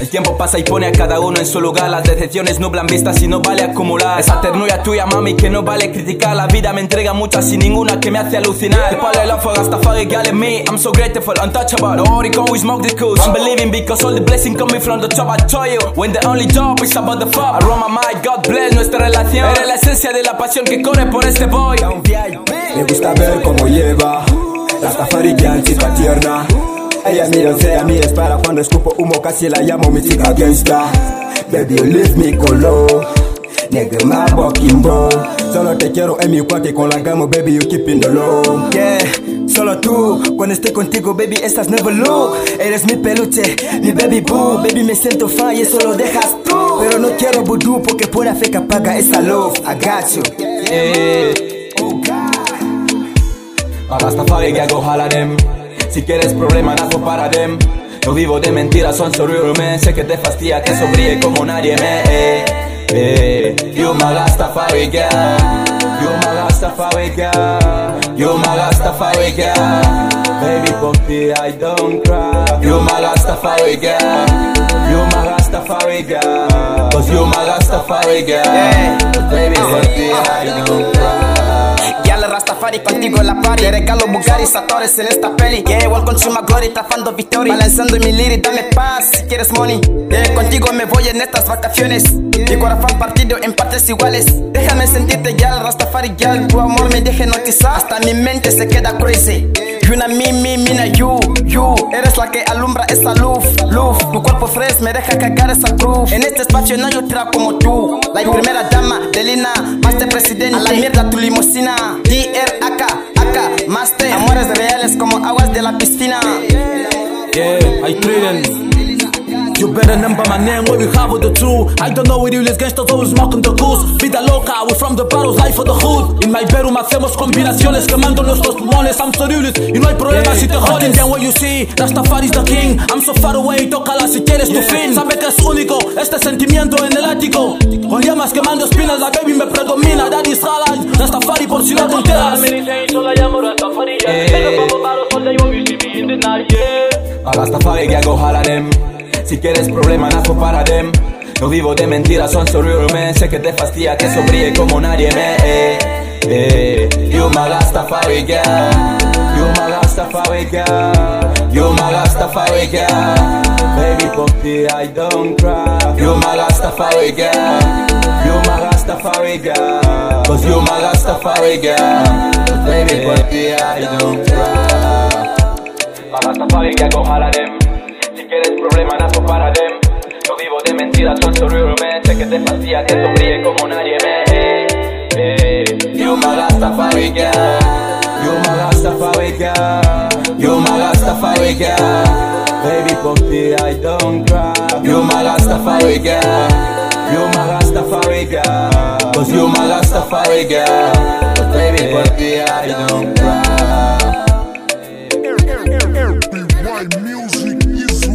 The. El tiempo pasa y pone a cada uno en su lugar. Las decepciones nublan vistas y no vale acumular. Esa ternura tuya mami que no vale criticar. La vida me entrega muchas sin ninguna que me hace alucinar. I love Rastafari girl in me I'm so grateful, untouchable. Nobody can we smoke cool I'm believing because all the blessing coming from the top. I told you When the only job is about the fuck. Run my God bless nuestra relación. Eres la esencia de la pasión que corre por este boy. Me gusta ver cómo lleva Rastafari chica tierna Ella mira, a mí es para cuando escupo humo Casi la llamo mi chica gangsta Baby, you leave me color Nigga, my walking ball Solo te quiero en mi cuarto con la gamo Baby, you keeping the low. Yeah, solo tú Cuando estoy contigo, baby, estás never low. Eres mi peluche, mi baby boo. Baby, me siento fan y eso lo dejas tú. Pero no quiero voodoo porque pura fe que apaga esa love I got you. Oh God. Rastafari que hago jala dem Si quieres problema nazo para dem. No vivo de mentiras, son man Sé que te fastidia que brille como nadie me eh, eh. You my Rastafari girl. You my Rastafari girl. You my Rastafari girl. Baby puppy I don't cry. You my Rastafari girl. You my Rastafari girl. Cause you my Rastafari girl Rastafari contigo la party. Te regalo Bugatti Satores en esta peli. Yeah, welcome to my glory, trafando victory. Balanzando mi liri, dame paz si quieres money. Yeah, contigo me voy en estas vacaciones. Mi corazón partido en partes iguales. Déjame sentirte gyal, Rastafari gyal Tu amor me deja hipnotizar. Hasta mi mente se queda crazy. You na mi, mi, mina you, you. Eres la que alumbra esa luz, luz. Tu cuerpo fresh me deja cagar esa cruz. En este espacio no hay otra como tú. La primera dama de Presidente A la mierda tu limusina DR AK, AK, Master Amores reales como aguas de la piscina Yeah, I treat You better remember my name when we have the two. I don't know what you gangsters always smoking the goose. Vida loca, we from the barrels, life for the hood. In my bedroom hacemos combinaciones quemando nuestros pulmones. I'm so realist y no hay problema si te joden. Then what you see, Rastafari's the king. I'm so far away, tócala si quieres tu fin. Sabe que es único este sentimiento en el ático. Con llamas quemando espinas, la baby me predomina. Daddy's Halal, Rastafari por si no te enteras. A Rastafari que hago jala dem Si quieres problema nazo para dem. No vivo de mentiras, son so real man Sé que te fastidia que brille como nadie me eh, eh. You my Rastafari girl. You my Rastafari girl. You my Rastafari girl. Baby puppy I don't cry. You my Rastafari girl. You my Rastafari Cause you my Rastafari girl Baby puppy I don't cry a Rastafari que hago jala dem. Si quieres problema nazo para dem. No vivo de mentiras, son so real man Sé que te fastidia que brille como nadie me eh. You my Rastafari girl You my Rastafari girl You my Rastafari girl Baby puppy I don't cry You my Rastafari girl You my Rastafari girl Cause you my Rastafari girl. Baby, but baby, I don't cry. Worldwide music is